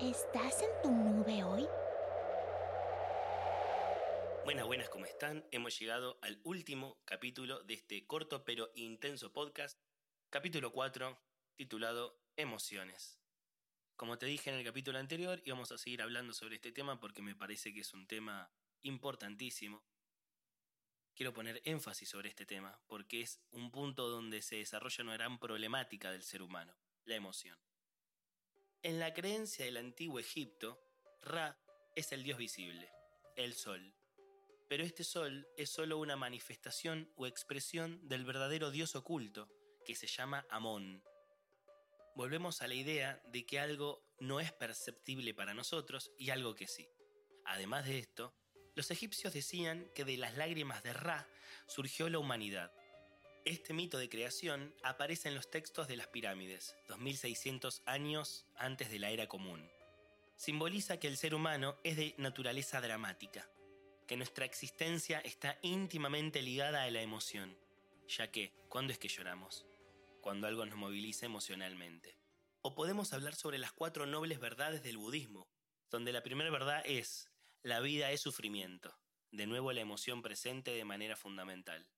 ¿Estás en tu nube hoy? Buenas, buenas, ¿cómo están? Hemos llegado al último capítulo de este corto pero intenso podcast, capítulo 4, titulado Emociones. Como te dije en el capítulo anterior, íbamos a seguir hablando sobre este tema porque me parece que es un tema importantísimo. Quiero poner énfasis sobre este tema porque es un punto donde se desarrolla una gran problemática del ser humano, la emoción. En la creencia del antiguo Egipto, Ra es el dios visible, el sol. Pero este sol es solo una manifestación o expresión del verdadero dios oculto, que se llama Amón. Volvemos a la idea de que algo no es perceptible para nosotros y algo que sí. Además de esto, los egipcios decían que de las lágrimas de Ra surgió la humanidad. Este mito de creación aparece en los textos de las pirámides, 2600 años antes de la era común. Simboliza que el ser humano es de naturaleza dramática, que nuestra existencia está íntimamente ligada a la emoción, ya que, ¿cuándo es que lloramos? Cuando algo nos moviliza emocionalmente. O podemos hablar sobre las cuatro nobles verdades del budismo, donde la primera verdad es, la vida es sufrimiento, de nuevo la emoción presente de manera fundamental.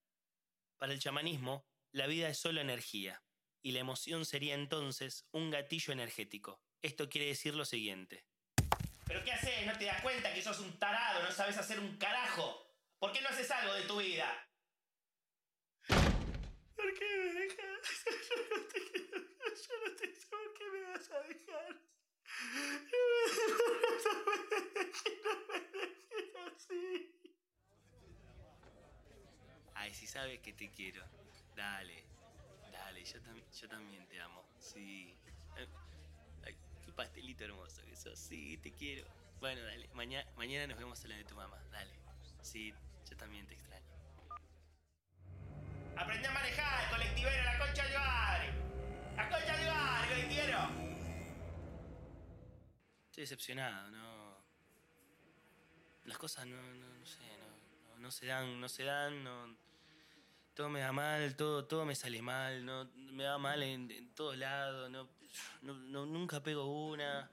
Para el chamanismo, la vida es solo energía, y la emoción sería entonces un gatillo energético. Esto quiere decir lo siguiente. ¿Pero qué haces? ¿No te das cuenta que sos un tarado? ¿No sabes hacer un carajo? ¿Por qué no haces algo de tu vida? ¿Por qué me dejas? Yo no te quiero. Yo no te ¿Por qué me vas a dejar? No me dejes así. Ay, si sabes que te quiero. Dale. Dale, yo, yo también te amo. Sí. Ay, qué pastelito hermoso que sos. Sí, te quiero. Bueno, dale. Mañana, mañana nos vemos a la de tu mamá. Dale. Sí, yo también te extraño. Aprende a manejar, colectivero, la concha de bar. La concha de bar, colectivero. Estoy decepcionado, no. Las cosas no, no, no sé, no, no, no se dan, no se dan, no todo me da mal, todo, todo me sale mal, no, me da mal en, todos lados, no, nunca pego una.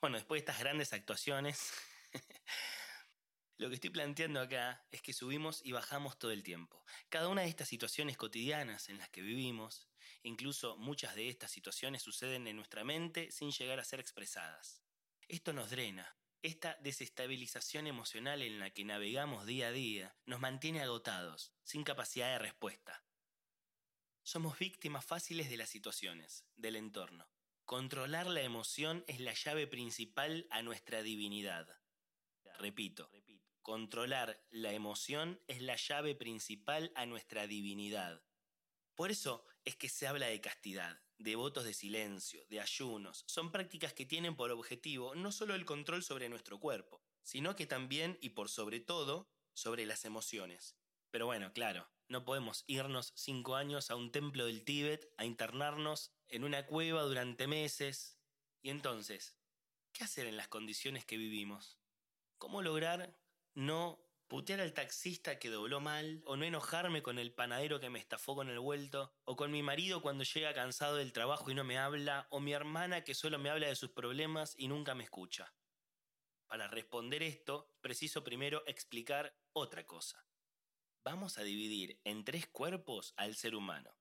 Bueno, después de estas grandes actuaciones, lo que estoy planteando acá es que subimos y bajamos todo el tiempo. Cada una de estas situaciones cotidianas en las que vivimos Incluso muchas de estas situaciones suceden en nuestra mente sin llegar a ser expresadas. Esto nos drena. Esta desestabilización emocional en la que navegamos día a día nos mantiene agotados, sin capacidad de respuesta. Somos víctimas fáciles de las situaciones, del entorno. Controlar la emoción es la llave principal a nuestra divinidad. Repito, controlar la emoción es la llave principal a nuestra divinidad. Por eso es que se habla de castidad, de votos de silencio, de ayunos. Son prácticas que tienen por objetivo no solo el control sobre nuestro cuerpo, sino que también y por sobre todo sobre las emociones. Pero bueno, claro, no podemos irnos cinco años a un templo del Tíbet a internarnos en una cueva durante meses. Y entonces, ¿qué hacer en las condiciones que vivimos? ¿Cómo lograr no putear al taxista que dobló mal, o no enojarme con el panadero que me estafó con el vuelto, o con mi marido cuando llega cansado del trabajo y no me habla, o mi hermana que solo me habla de sus problemas y nunca me escucha. Para responder esto, preciso primero explicar otra cosa. Vamos a dividir en tres cuerpos al ser humano.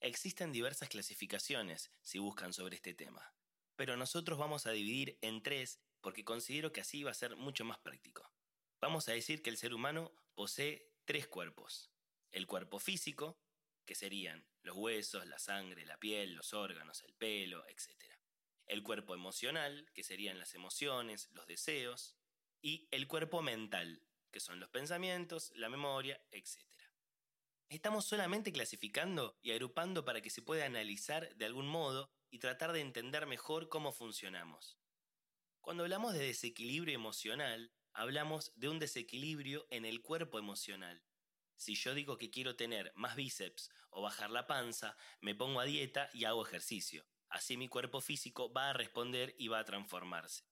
Existen diversas clasificaciones si buscan sobre este tema, pero nosotros vamos a dividir en tres porque considero que así va a ser mucho más práctico. Vamos a decir que el ser humano posee tres cuerpos. El cuerpo físico, que serían los huesos, la sangre, la piel, los órganos, el pelo, etc. El cuerpo emocional, que serían las emociones, los deseos. Y el cuerpo mental, que son los pensamientos, la memoria, etc. Estamos solamente clasificando y agrupando para que se pueda analizar de algún modo y tratar de entender mejor cómo funcionamos. Cuando hablamos de desequilibrio emocional, hablamos de un desequilibrio en el cuerpo emocional. Si yo digo que quiero tener más bíceps o bajar la panza, me pongo a dieta y hago ejercicio. Así mi cuerpo físico va a responder y va a transformarse.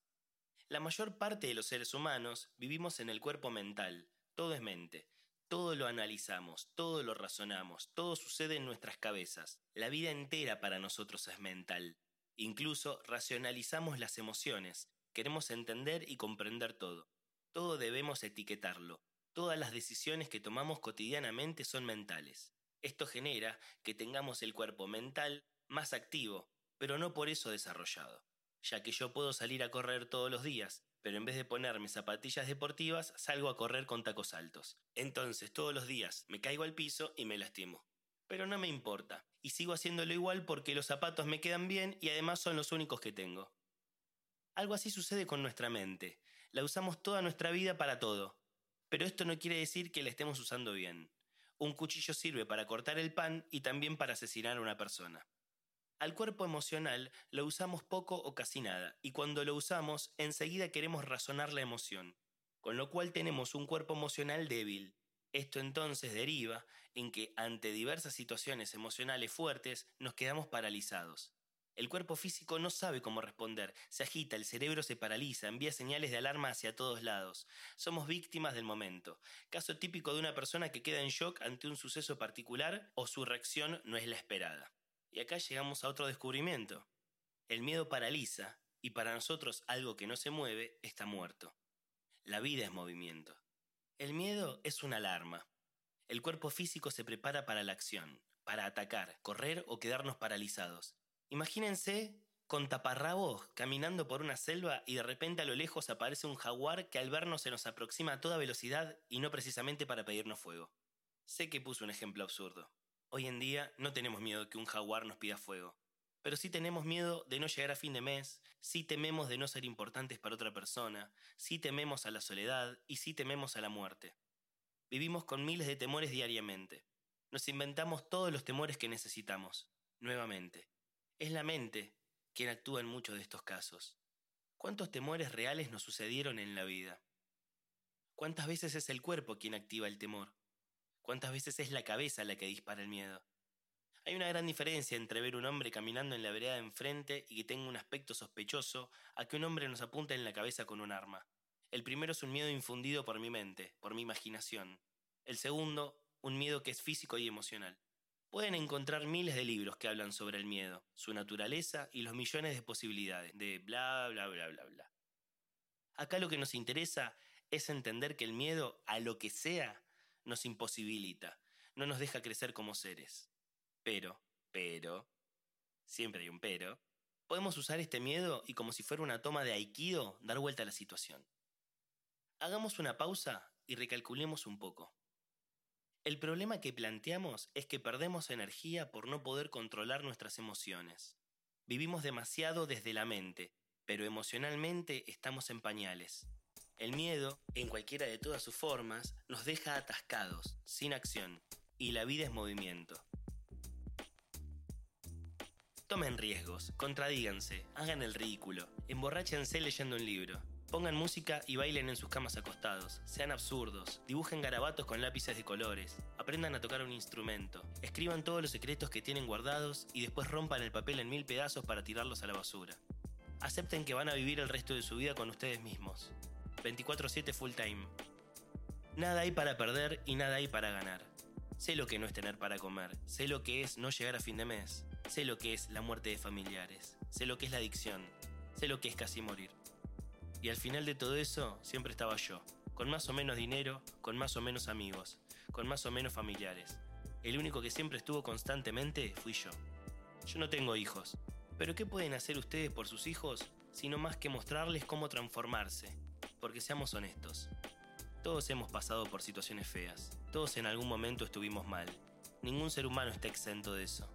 La mayor parte de los seres humanos vivimos en el cuerpo mental, todo es mente. Todo lo analizamos, todo lo razonamos, todo sucede en nuestras cabezas. La vida entera para nosotros es mental. Incluso racionalizamos las emociones, queremos entender y comprender todo. Todo debemos etiquetarlo. Todas las decisiones que tomamos cotidianamente son mentales. Esto genera que tengamos el cuerpo mental más activo, pero no por eso desarrollado, ya que yo puedo salir a correr todos los días, pero en vez de ponerme zapatillas deportivas salgo a correr con tacos altos. Entonces todos los días me caigo al piso y me lastimo. Pero no me importa, y sigo haciéndolo igual porque los zapatos me quedan bien y además son los únicos que tengo. Algo así sucede con nuestra mente. La usamos toda nuestra vida para todo. Pero esto no quiere decir que la estemos usando bien. Un cuchillo sirve para cortar el pan y también para asesinar a una persona. Al cuerpo emocional lo usamos poco o casi nada, y cuando lo usamos, enseguida queremos razonar la emoción, con lo cual tenemos un cuerpo emocional débil. Esto entonces deriva en que ante diversas situaciones emocionales fuertes nos quedamos paralizados. El cuerpo físico no sabe cómo responder, se agita, el cerebro se paraliza, envía señales de alarma hacia todos lados. Somos víctimas del momento, caso típico de una persona que queda en shock ante un suceso particular o su reacción no es la esperada. Y acá llegamos a otro descubrimiento. El miedo paraliza y para nosotros algo que no se mueve está muerto. La vida es movimiento. El miedo es una alarma. El cuerpo físico se prepara para la acción, para atacar, correr o quedarnos paralizados. Imagínense con taparrabos caminando por una selva y de repente a lo lejos aparece un jaguar que al vernos se nos aproxima a toda velocidad y no precisamente para pedirnos fuego. Sé que puse un ejemplo absurdo, Hoy en día no tenemos miedo de que un jaguar nos pida fuego, pero sí tenemos miedo de no llegar a fin de mes, sí tememos de no ser importantes para otra persona, sí tememos a la soledad y sí tememos a la muerte. Vivimos con miles de temores diariamente. Nos inventamos todos los temores que necesitamos. Nuevamente, es la mente quien actúa en muchos de estos casos. ¿Cuántos temores reales nos sucedieron en la vida? ¿Cuántas veces es el cuerpo quien activa el temor? ¿Cuántas veces es la cabeza la que dispara el miedo? Hay una gran diferencia entre ver un hombre caminando en la vereda de enfrente y que tenga un aspecto sospechoso a que un hombre nos apunte en la cabeza con un arma. El primero es un miedo infundido por mi mente, por mi imaginación. El segundo, un miedo que es físico y emocional. Pueden encontrar miles de libros que hablan sobre el miedo, su naturaleza y los millones de posibilidades, de bla, bla, bla, bla, bla. Acá lo que nos interesa es entender que el miedo a lo que sea nos imposibilita, no nos deja crecer como seres. Pero, pero, siempre hay un pero, podemos usar este miedo y como si fuera una toma de aikido, dar vuelta a la situación. Hagamos una pausa y recalculemos un poco. El problema que planteamos es que perdemos energía por no poder controlar nuestras emociones. Vivimos demasiado desde la mente, pero emocionalmente estamos en pañales. El miedo, en cualquiera de todas sus formas, nos deja atascados, sin acción, y la vida es movimiento. Tomen riesgos, contradíganse, hagan el ridículo, emborráchense leyendo un libro, pongan música y bailen en sus camas acostados, sean absurdos, dibujen garabatos con lápices de colores, aprendan a tocar un instrumento, escriban todos los secretos que tienen guardados y después rompan el papel en mil pedazos para tirarlos a la basura. Acepten que van a vivir el resto de su vida con ustedes mismos. 24/7 full time. Nada hay para perder y nada hay para ganar. Sé lo que no es tener para comer, sé lo que es no llegar a fin de mes, sé lo que es la muerte de familiares, sé lo que es la adicción, sé lo que es casi morir. Y al final de todo eso siempre estaba yo, con más o menos dinero, con más o menos amigos, con más o menos familiares. El único que siempre estuvo constantemente fui yo. Yo no tengo hijos, pero ¿qué pueden hacer ustedes por sus hijos sino más que mostrarles cómo transformarse, porque seamos honestos. Todos hemos pasado por situaciones feas. Todos en algún momento estuvimos mal. Ningún ser humano está exento de eso.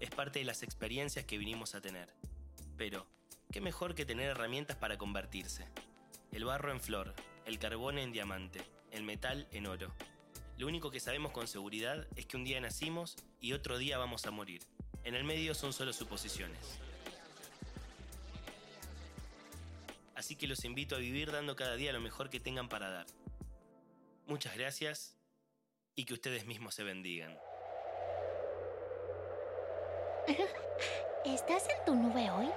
Es parte de las experiencias que vinimos a tener. Pero, ¿qué mejor que tener herramientas para convertirse? El barro en flor, el carbón en diamante, el metal en oro. Lo único que sabemos con seguridad es que un día nacimos y otro día vamos a morir. En el medio son solo suposiciones. así que los invito a vivir dando cada día lo mejor que tengan para dar. Muchas gracias y que ustedes mismos se bendigan. ¿Estás en tu nube hoy?